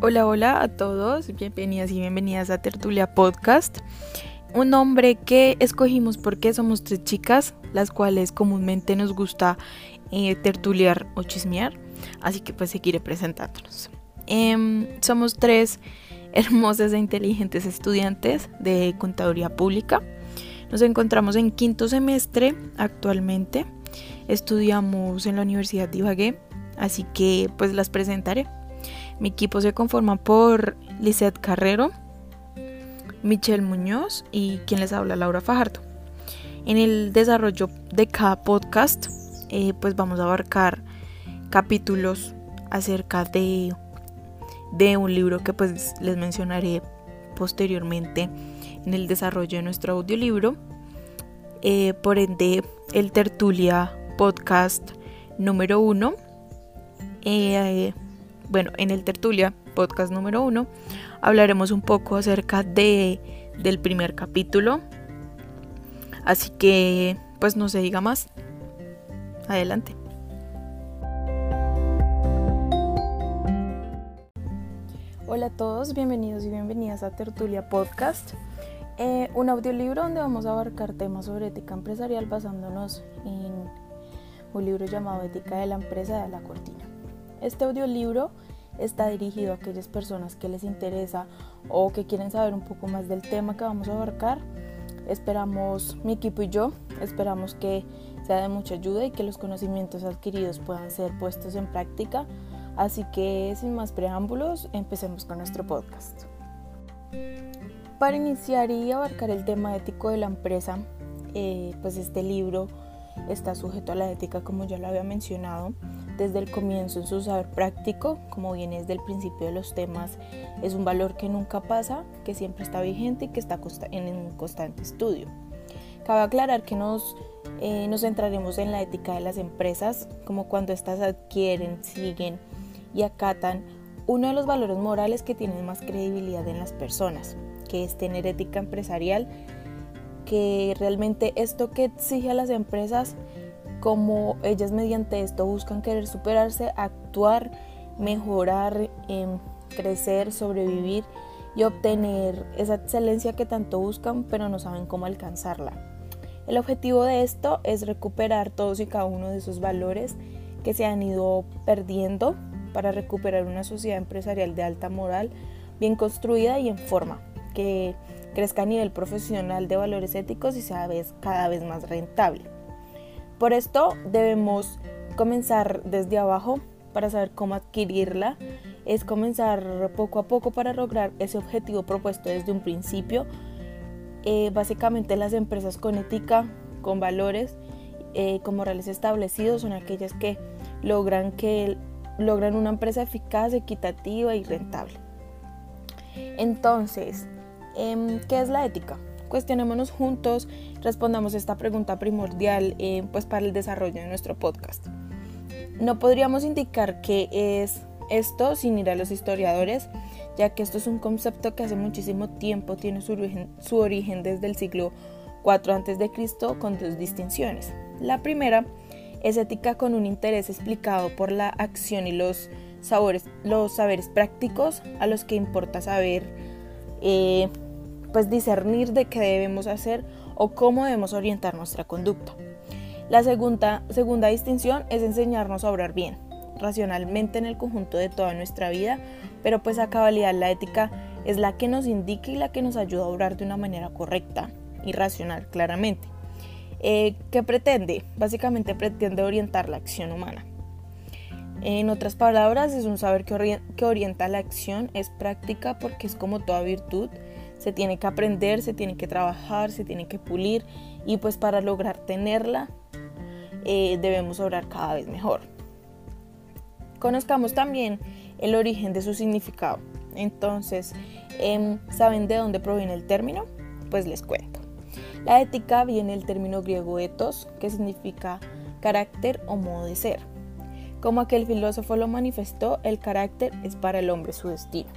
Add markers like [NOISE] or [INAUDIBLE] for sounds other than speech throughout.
Hola, hola a todos, bienvenidas y bienvenidas a Tertulia Podcast. Un nombre que escogimos porque somos tres chicas, las cuales comúnmente nos gusta eh, tertuliar o chismear, así que pues seguiré presentándonos. Em, somos tres [LAUGHS] hermosas e inteligentes estudiantes de contaduría pública. Nos encontramos en quinto semestre actualmente. Estudiamos en la Universidad de Ibagué, así que pues las presentaré. Mi equipo se conforma por Lizeth Carrero, Michelle Muñoz y quien les habla Laura Fajardo. En el desarrollo de cada podcast, eh, pues vamos a abarcar capítulos acerca de, de un libro que pues les mencionaré posteriormente en el desarrollo de nuestro audiolibro. Eh, por ende, el Tertulia Podcast número uno. Eh, bueno, en el Tertulia, podcast número uno, hablaremos un poco acerca de, del primer capítulo. Así que, pues no se diga más. Adelante. Hola a todos, bienvenidos y bienvenidas a Tertulia Podcast, eh, un audiolibro donde vamos a abarcar temas sobre ética empresarial basándonos en un libro llamado Ética de la empresa de la cortina. Este audiolibro está dirigido a aquellas personas que les interesa o que quieren saber un poco más del tema que vamos a abarcar. Esperamos, mi equipo y yo, esperamos que sea de mucha ayuda y que los conocimientos adquiridos puedan ser puestos en práctica. Así que sin más preámbulos, empecemos con nuestro podcast. Para iniciar y abarcar el tema ético de la empresa, eh, pues este libro está sujeto a la ética como ya lo había mencionado desde el comienzo en su saber práctico, como viene desde el principio de los temas, es un valor que nunca pasa, que siempre está vigente y que está en un constante estudio. Cabe aclarar que nos, eh, nos centraremos en la ética de las empresas, como cuando éstas adquieren, siguen y acatan uno de los valores morales que tienen más credibilidad en las personas, que es tener ética empresarial, que realmente esto que exige a las empresas como ellas mediante esto buscan querer superarse, actuar, mejorar, em, crecer, sobrevivir y obtener esa excelencia que tanto buscan pero no saben cómo alcanzarla. El objetivo de esto es recuperar todos y cada uno de esos valores que se han ido perdiendo para recuperar una sociedad empresarial de alta moral, bien construida y en forma, que crezca a nivel profesional de valores éticos y sea cada vez más rentable. Por esto debemos comenzar desde abajo para saber cómo adquirirla. Es comenzar poco a poco para lograr ese objetivo propuesto desde un principio. Eh, básicamente las empresas con ética, con valores, eh, con morales establecidos son aquellas que logran, que logran una empresa eficaz, equitativa y rentable. Entonces, em, ¿qué es la ética? Cuestionémonos juntos, respondamos esta pregunta primordial eh, pues para el desarrollo de nuestro podcast. No podríamos indicar qué es esto sin ir a los historiadores, ya que esto es un concepto que hace muchísimo tiempo tiene su origen, su origen desde el siglo IV a.C. con dos distinciones. La primera es ética con un interés explicado por la acción y los, sabores, los saberes prácticos a los que importa saber eh, pues discernir de qué debemos hacer o cómo debemos orientar nuestra conducta. La segunda, segunda distinción es enseñarnos a obrar bien, racionalmente en el conjunto de toda nuestra vida, pero pues a cabalidad la ética es la que nos indica y la que nos ayuda a obrar de una manera correcta y racional, claramente. Eh, ¿Qué pretende? Básicamente pretende orientar la acción humana. En otras palabras, es un saber que, orienta la acción, es práctica porque es como toda virtud, se tiene que aprender, se tiene que trabajar, se tiene que pulir y pues para lograr tenerla eh, debemos orar cada vez mejor. Conozcamos también el origen de su significado. Entonces, em, ¿saben de dónde proviene el término? Pues les cuento. La ética viene del término griego ethos, que significa carácter o modo de ser. Como aquel filósofo lo manifestó, el carácter es para el hombre su destino.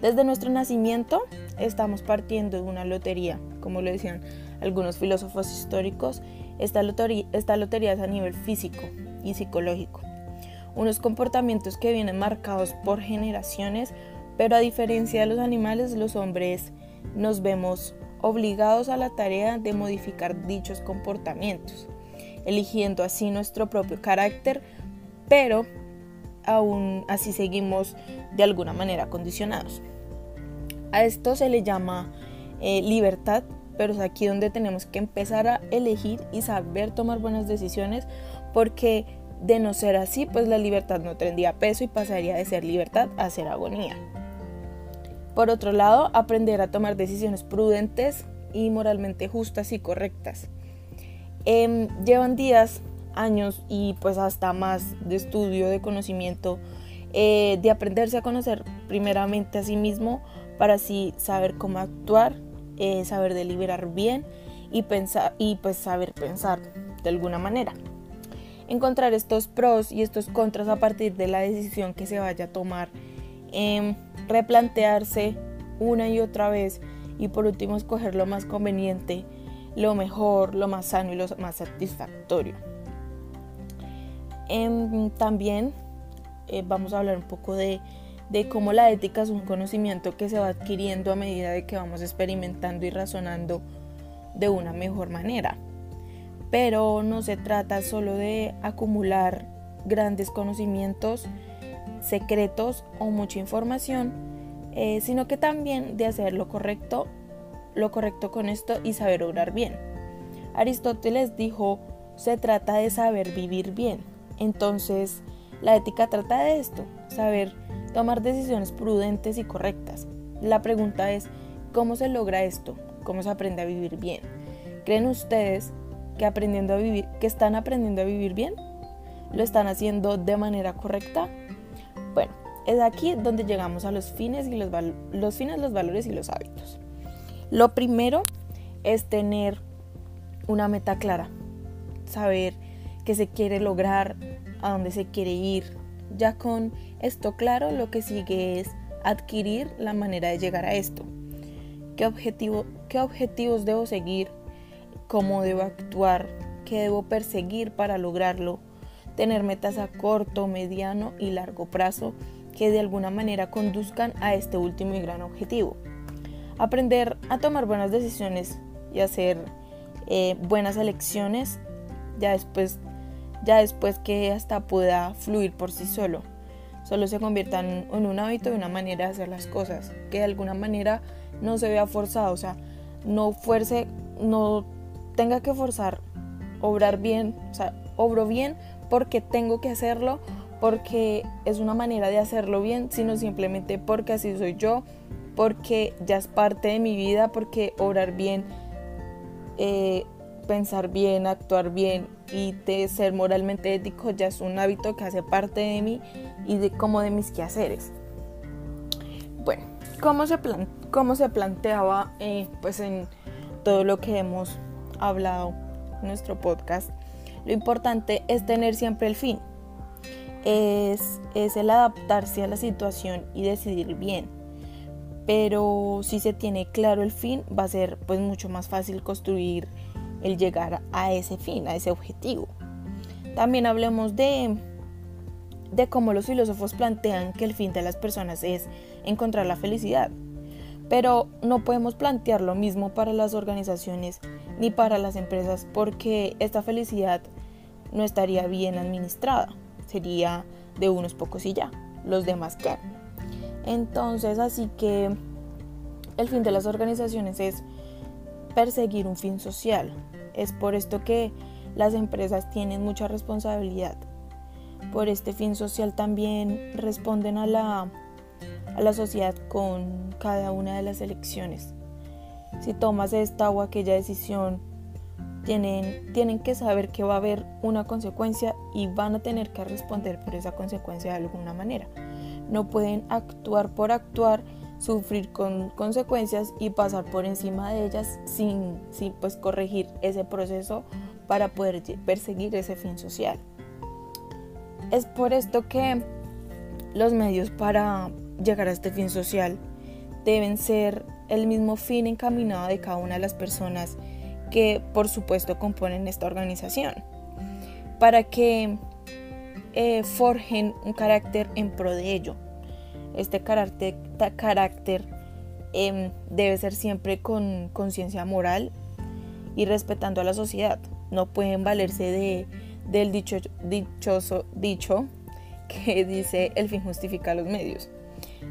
Desde nuestro nacimiento estamos partiendo de una lotería, como lo decían algunos filósofos históricos, esta lotería, esta lotería es a nivel físico y psicológico. unos comportamientos que vienen marcados por generaciones, pero a diferencia de los animales, los hombres nos vemos obligados a la tarea de modificar dichos comportamientos, eligiendo así nuestro propio carácter, pero aún así seguimos de alguna manera condicionados. A esto se le llama eh, libertad, pero es aquí donde tenemos que empezar a elegir y saber tomar buenas decisiones, porque de no ser así, pues la libertad no tendría peso y pasaría de ser libertad a ser agonía. Por otro lado, aprender a tomar decisiones prudentes y moralmente justas y correctas. Em, llevan días, años y pues hasta más de estudio, de conocimiento, eh, de aprenderse a conocer primeramente a sí mismo para así saber cómo actuar, eh, saber deliberar bien y, pensar, y pues saber pensar de alguna manera. Encontrar estos pros y estos contras a partir de la decisión que se vaya a tomar Em, replantearse una y otra vez y por último escoger lo más conveniente, lo mejor, lo más sano y lo más satisfactorio. Em, también eh, vamos a hablar un poco de, cómo la ética es un conocimiento que se va adquiriendo a medida de que vamos experimentando y razonando de una mejor manera. Pero no se trata solo de acumular grandes conocimientos, secretos o mucha información, eh, sino que también de hacer lo correcto, lo correcto con esto y saber obrar bien. Aristóteles dijo, se trata de saber vivir bien. Entonces, la ética trata de esto, saber tomar decisiones prudentes y correctas. La pregunta es, ¿cómo se logra esto? ¿Cómo se aprende a vivir bien? ¿Creen ustedes que aprendiendo a vivir, que están aprendiendo a vivir bien? ¿Lo están haciendo de manera correcta? Bueno, es aquí donde llegamos a los fines, y los, los fines, los valores y los hábitos. Lo primero es tener una meta clara, saber qué se quiere lograr, a dónde se quiere ir. Ya con esto claro, lo que sigue es adquirir la manera de llegar a esto. ¿Qué, objetivo, qué objetivos debo seguir? ¿Cómo debo actuar? ¿Qué debo perseguir para lograrlo? tener metas a corto, mediano y largo plazo que de alguna manera conduzcan a este último y gran objetivo. Aprender a tomar buenas decisiones y hacer eh, buenas elecciones ya después, ya después que hasta pueda fluir por sí solo. Solo se conviertan en un hábito y una manera de hacer las cosas, que de alguna manera no se vea forzado, o sea, no fuerce, no tenga que forzar obrar bien, o sea, obro bien porque tengo que hacerlo, porque es una manera de hacerlo bien, sino simplemente porque así soy yo, porque ya es parte de mi vida, porque obrar bien, eh, pensar bien, actuar bien y de ser moralmente ético ya es un hábito que hace parte de mí y de como de mis quehaceres. Bueno, ¿cómo se, cómo se planteaba eh, pues en todo lo que hemos hablado en nuestro podcast? Lo importante es tener siempre el fin. Es, es el adaptarse a la situación y decidir bien. Pero si se tiene claro el fin, va a ser pues mucho más fácil construir el llegar a ese fin, a ese objetivo. También hablemos de, de cómo los filósofos plantean que el fin de las personas es encontrar la felicidad. Pero no podemos plantear lo mismo para las organizaciones ni para las empresas porque esta felicidad no estaría bien administrada, sería de unos pocos y ya, los demás qué. Entonces, así que el fin de las organizaciones es perseguir un fin social. Es por esto que las empresas tienen mucha responsabilidad. Por este fin social también responden a la, a la sociedad con cada una de las elecciones. Si tomas esta o aquella decisión tienen, tienen que saber que va a haber una consecuencia y van a tener que responder por esa consecuencia de alguna manera. No pueden actuar por actuar, sufrir con consecuencias y pasar por encima de ellas sin, sin pues corregir ese proceso para poder perseguir ese fin social. Es por esto que los medios para llegar a este fin social deben ser el mismo fin encaminado de cada una de las personas que por supuesto componen esta organización. Para que eh, forjen un carácter en pro de ello. Este carácter, em, debe ser siempre con conciencia moral y respetando a la sociedad. No pueden valerse de, del dicho, dichoso dicho que [LAUGHS] dice el fin justifica los medios.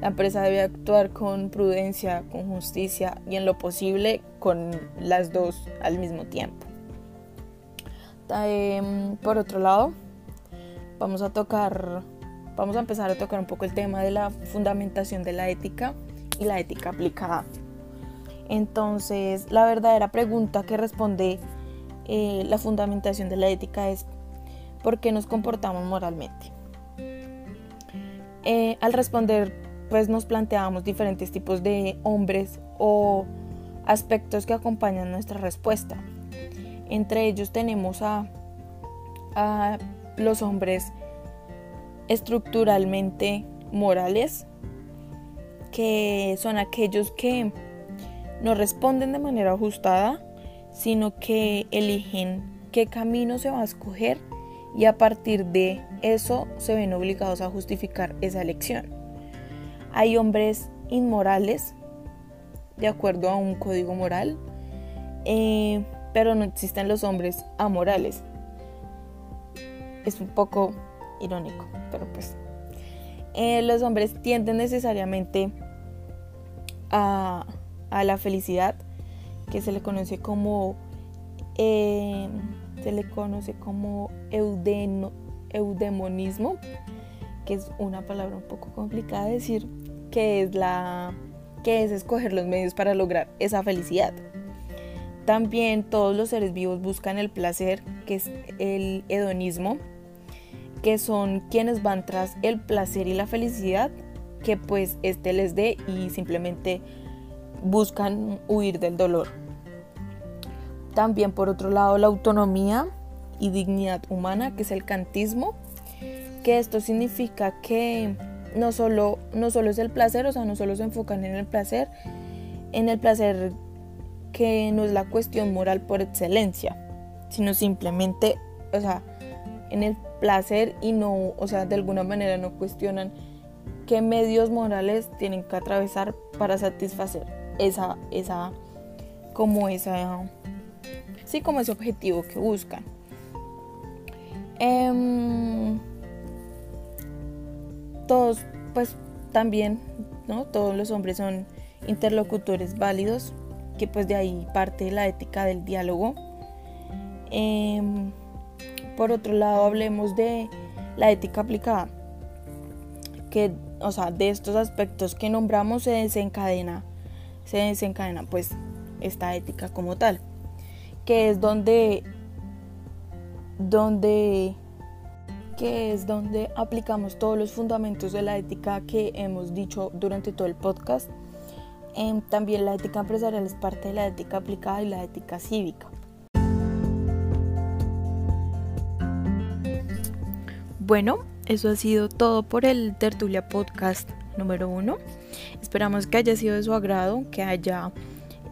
La empresa debe actuar con prudencia, con justicia y en lo posible con las dos al mismo tiempo. Em, por otro lado, vamos a tocar, vamos a empezar a tocar un poco el tema de la fundamentación de la ética y la ética aplicada. Entonces, la verdadera pregunta que responde eh, la fundamentación de la ética es ¿por qué nos comportamos moralmente? Eh, al responder, pues nos planteamos diferentes tipos de hombres o aspectos que acompañan nuestra respuesta. Entre ellos tenemos a, a los hombres estructuralmente morales, que son aquellos que no responden de manera ajustada, sino que eligen qué camino se va a escoger y a partir de eso se ven obligados a justificar esa elección. Hay hombres inmorales, de acuerdo a un código moral, eh, pero no existen los hombres amorales. Es un poco irónico, pero pues eh, los hombres tienden necesariamente a, la felicidad, que se le conoce como eh, se le conoce como eudeno, eudemonismo, que es una palabra un poco complicada de decir, que es la que es escoger los medios para lograr esa felicidad. También todos los seres vivos buscan el placer, que es el hedonismo, que son quienes van tras el placer y la felicidad que pues este les dé y simplemente buscan huir del dolor. También por otro lado la autonomía y dignidad humana, que es el cantismo, que esto significa que no solo, no solo es el placer, o sea, no solo se enfocan en el placer, en el placer que no es la cuestión moral por excelencia, sino simplemente, o sea, en el placer y no, o sea, de alguna manera no cuestionan qué medios morales tienen que atravesar para satisfacer esa, esa, como esa, sí, como ese objetivo que buscan. Em, todos, pues también, ¿no? Todos los hombres son interlocutores válidos, que pues de ahí parte la ética del diálogo. Em, por otro lado, hablemos de la ética aplicada, que, o sea, de estos aspectos que nombramos se desencadena, se desencadena pues esta ética como tal, que es donde, donde, que es donde aplicamos todos los fundamentos de la ética que hemos dicho durante todo el podcast. Em, también la ética empresarial es parte de la ética aplicada y la ética cívica. Bueno, eso ha sido todo por el Tertulia Podcast número uno. Esperamos que haya sido de su agrado, que haya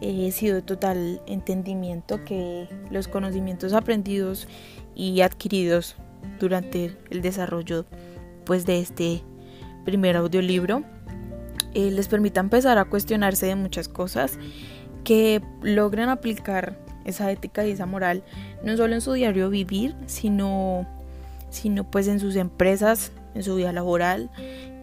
eh, sido de total entendimiento, que los conocimientos aprendidos y adquiridos durante el desarrollo pues, de este primer audiolibro eh, les permita empezar a cuestionarse de muchas cosas, que logren aplicar esa ética y esa moral no solo en su diario vivir, sino sino pues en sus empresas, en su vida laboral,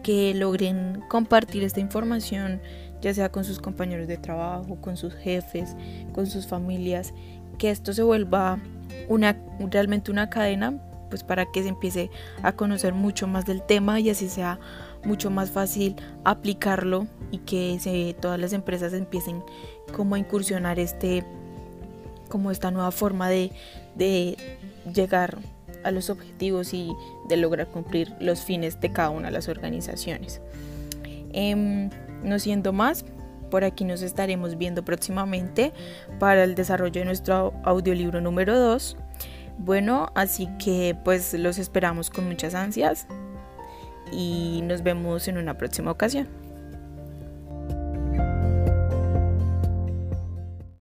que logren compartir esta información ya sea con sus compañeros de trabajo, con sus jefes, con sus familias, que esto se vuelva una realmente una cadena pues para que se empiece a conocer mucho más del tema y así sea mucho más fácil aplicarlo y que todas las empresas empiecen como a incursionar este como esta nueva forma de, de llegar a los objetivos y de lograr cumplir los fines de cada una de las organizaciones. Em, no siendo más, por aquí nos estaremos viendo próximamente para el desarrollo de nuestro audiolibro número 2. Bueno, así que pues los esperamos con muchas ansias y nos vemos en una próxima ocasión.